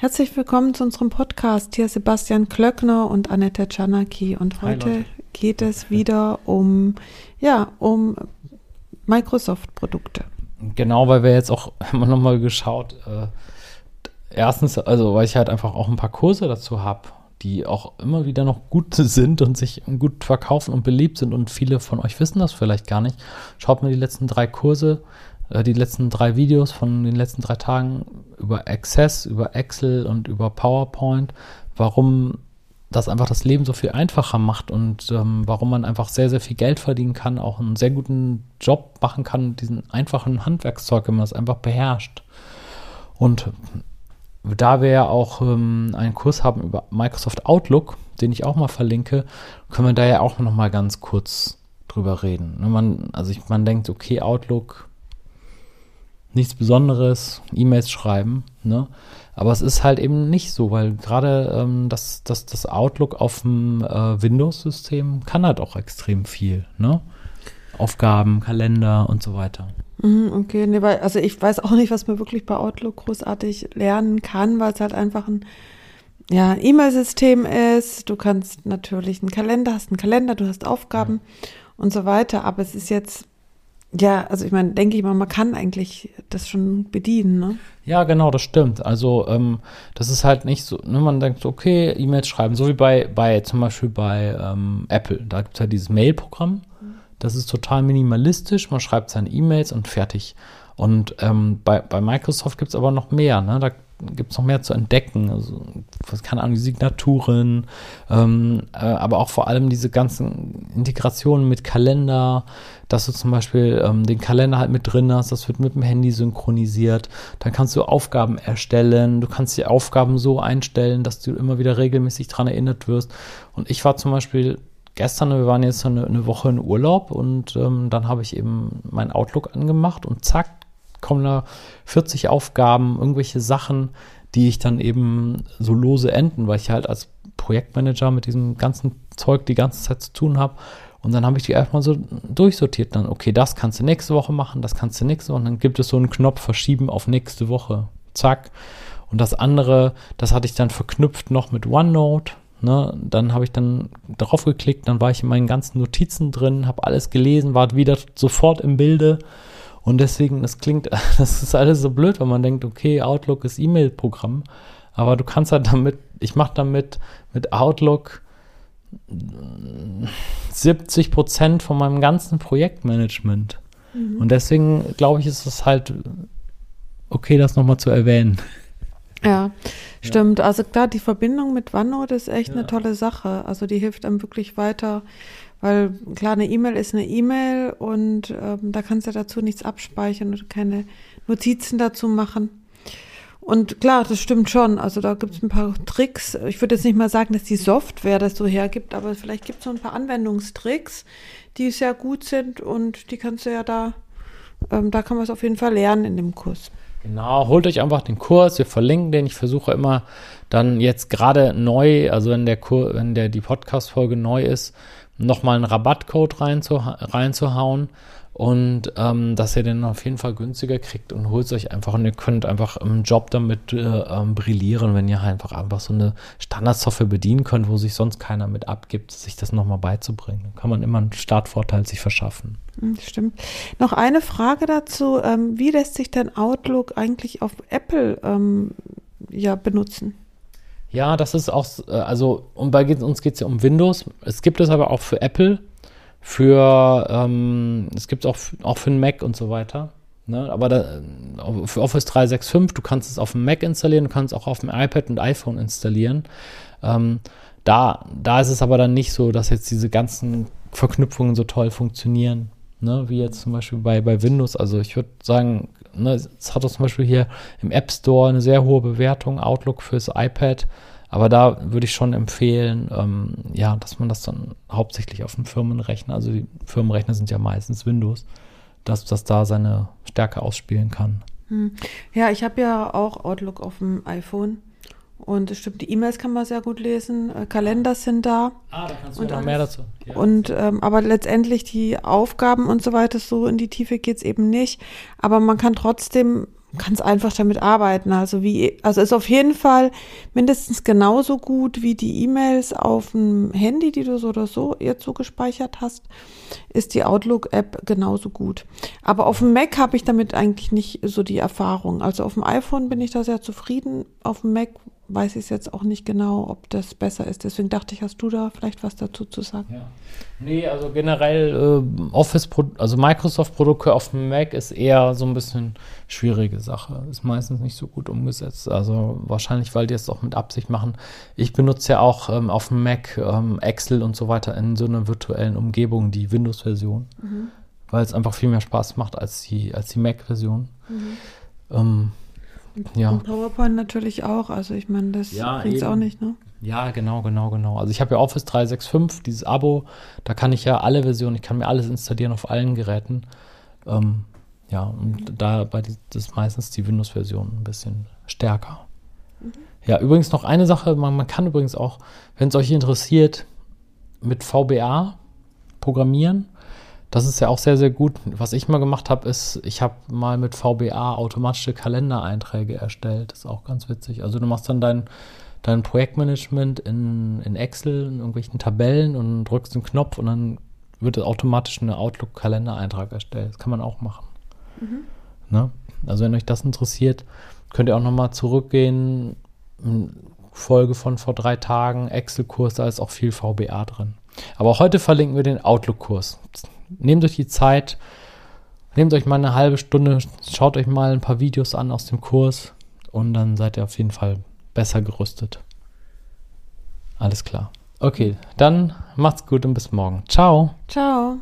Herzlich willkommen zu unserem Podcast. Hier Sebastian Klöckner und Annette Czanaki. Und heute geht es wieder um, ja, um Microsoft-Produkte. Genau, weil wir jetzt auch immer nochmal geschaut. Äh, erstens, also weil ich halt einfach auch ein paar Kurse dazu habe, die auch immer wieder noch gut sind und sich gut verkaufen und beliebt sind. Und viele von euch wissen das vielleicht gar nicht. Schaut mir die letzten drei Kurse äh, die letzten drei Videos von den letzten drei Tagen über Access, über Excel und über PowerPoint, warum das einfach das Leben so viel einfacher macht und ähm, warum man einfach sehr, sehr viel Geld verdienen kann, auch einen sehr guten Job machen kann, diesen einfachen Handwerkszeug, wenn man es einfach beherrscht. Und da wir ja auch ähm, einen Kurs haben über Microsoft Outlook, den ich auch mal verlinke, können wir da ja auch noch mal ganz kurz drüber reden. Man, also ich, man denkt, okay, Outlook, nichts Besonderes, E-Mails schreiben, ne? Aber es ist halt eben nicht so, weil gerade ähm, das, das, das Outlook auf dem äh, Windows-System kann halt auch extrem viel, ne? Aufgaben, Kalender und so weiter. Mhm, okay, nee, weil, also ich weiß auch nicht, was man wirklich bei Outlook großartig lernen kann, weil es halt einfach ein ja, E-Mail-System ist. Du kannst natürlich einen Kalender, hast einen Kalender, du hast Aufgaben ja. und so weiter, aber es ist jetzt ja, also ich meine, denke ich mal, man kann eigentlich das schon bedienen, ne? Ja, genau, das stimmt. Also ähm, das ist halt nicht so, ne, man denkt, okay, E-Mails schreiben, so wie bei, bei zum Beispiel bei ähm, Apple. Da gibt es ja dieses Mail-Programm. Das ist total minimalistisch. Man schreibt seine E-Mails und fertig. Und ähm, bei, bei Microsoft gibt es aber noch mehr. Ne? Da gibt es noch mehr zu entdecken. Also, keine Ahnung, Signaturen, ähm, äh, aber auch vor allem diese ganzen Integrationen mit Kalender, dass du zum Beispiel ähm, den Kalender halt mit drin hast, das wird mit dem Handy synchronisiert. Dann kannst du Aufgaben erstellen, du kannst die Aufgaben so einstellen, dass du immer wieder regelmäßig daran erinnert wirst. Und ich war zum Beispiel gestern, wir waren jetzt eine, eine Woche in Urlaub und ähm, dann habe ich eben mein Outlook angemacht und zack, kommen da 40 Aufgaben, irgendwelche Sachen, die ich dann eben so lose enden, weil ich halt als Projektmanager mit diesem ganzen Zeug die ganze Zeit zu tun habe. Und dann habe ich die erstmal so durchsortiert. Dann, okay, das kannst du nächste Woche machen, das kannst du nächste Woche. Und dann gibt es so einen Knopf verschieben auf nächste Woche. Zack. Und das andere, das hatte ich dann verknüpft noch mit OneNote. Ne? Dann habe ich dann darauf geklickt, dann war ich in meinen ganzen Notizen drin, habe alles gelesen, war wieder sofort im Bilde und deswegen, das klingt, das ist alles so blöd, wenn man denkt, okay, Outlook ist E-Mail-Programm, aber du kannst halt damit, ich mache damit mit Outlook 70 Prozent von meinem ganzen Projektmanagement. Mhm. Und deswegen glaube ich, ist es halt okay, das nochmal zu erwähnen. Ja, stimmt. Ja. Also klar, die Verbindung mit OneNote ist echt ja. eine tolle Sache. Also die hilft einem wirklich weiter, weil klar, eine E-Mail ist eine E-Mail und ähm, da kannst du dazu nichts abspeichern oder keine Notizen dazu machen. Und klar, das stimmt schon. Also da gibt es ein paar Tricks. Ich würde jetzt nicht mal sagen, dass die Software das so hergibt, aber vielleicht gibt es so ein paar Anwendungstricks, die sehr gut sind und die kannst du ja da, ähm, da kann man es auf jeden Fall lernen in dem Kurs. Genau, holt euch einfach den Kurs, wir verlinken den. Ich versuche immer dann jetzt gerade neu, also wenn der Kur, wenn der die Podcast-Folge neu ist, nochmal einen Rabattcode reinzuh reinzuhauen und ähm, dass ihr den auf jeden Fall günstiger kriegt und holt euch einfach und ihr könnt einfach im Job damit äh, ähm, brillieren, wenn ihr einfach einfach so eine Standardsoftware bedienen könnt, wo sich sonst keiner mit abgibt, sich das nochmal beizubringen. Dann kann man immer einen Startvorteil sich verschaffen. Hm, stimmt. Noch eine Frage dazu. Ähm, wie lässt sich denn Outlook eigentlich auf Apple ähm, ja, benutzen? Ja, das ist auch, äh, also und bei uns geht es ja um Windows. Es gibt es aber auch für Apple, für, ähm, es gibt auch, auch für einen Mac und so weiter. Ne? Aber da, für Office 365, du kannst es auf dem Mac installieren, du kannst es auch auf dem iPad und iPhone installieren. Ähm, da, da ist es aber dann nicht so, dass jetzt diese ganzen Verknüpfungen so toll funktionieren, ne? wie jetzt zum Beispiel bei, bei Windows. Also ich würde sagen, Ne, es hat zum Beispiel hier im App Store eine sehr hohe Bewertung, Outlook fürs iPad. Aber da würde ich schon empfehlen, ähm, ja, dass man das dann hauptsächlich auf dem Firmenrechner, also die Firmenrechner sind ja meistens Windows, dass das da seine Stärke ausspielen kann. Hm. Ja, ich habe ja auch Outlook auf dem iPhone. Und es stimmt, die E-Mails kann man sehr gut lesen, äh, Kalender sind da. Ah, da kannst du und noch mehr dazu. Ja. Und ähm, aber letztendlich die Aufgaben und so weiter, so in die Tiefe geht es eben nicht. Aber man kann trotzdem kannst einfach damit arbeiten. Also wie, also ist auf jeden Fall mindestens genauso gut wie die E-Mails auf dem Handy, die du so oder so jetzt so gespeichert hast, ist die Outlook-App genauso gut. Aber auf dem Mac habe ich damit eigentlich nicht so die Erfahrung. Also auf dem iPhone bin ich da sehr zufrieden. Auf dem Mac weiß ich es jetzt auch nicht genau, ob das besser ist. Deswegen dachte ich, hast du da vielleicht was dazu zu sagen? Ja. Nee, also generell äh, Office, also Microsoft-Produkte auf dem Mac ist eher so ein bisschen schwierige Sache. Ist meistens nicht so gut umgesetzt. Also wahrscheinlich, weil die es auch mit Absicht machen. Ich benutze ja auch ähm, auf dem Mac ähm, Excel und so weiter in so einer virtuellen Umgebung, die Windows-Version. Mhm. Weil es einfach viel mehr Spaß macht als die, als die Mac-Version. Mhm. Ähm, ja. Und PowerPoint natürlich auch. Also ich meine, das ja, bringt auch nicht, ne? Ja, genau, genau, genau. Also ich habe ja Office 365, dieses Abo, da kann ich ja alle Versionen, ich kann mir alles installieren auf allen Geräten. Ähm, ja, und da bei die, das ist meistens die Windows-Version ein bisschen stärker. Mhm. Ja, übrigens noch eine Sache, man, man kann übrigens auch, wenn es euch interessiert, mit VBA programmieren. Das ist ja auch sehr, sehr gut. Was ich mal gemacht habe, ist, ich habe mal mit VBA automatische Kalendereinträge erstellt. Das ist auch ganz witzig. Also du machst dann dein, dein Projektmanagement in, in Excel, in irgendwelchen Tabellen und drückst einen Knopf und dann wird automatisch ein Outlook-Kalendereintrag erstellt. Das kann man auch machen. Mhm. Ne? Also wenn euch das interessiert, könnt ihr auch nochmal zurückgehen. Folge von vor drei Tagen, Excel-Kurs, da ist auch viel VBA drin. Aber heute verlinken wir den Outlook-Kurs nehmt euch die Zeit, nehmt euch mal eine halbe Stunde, schaut euch mal ein paar Videos an aus dem Kurs und dann seid ihr auf jeden Fall besser gerüstet. Alles klar. Okay, dann macht's gut und bis morgen. Ciao. Ciao.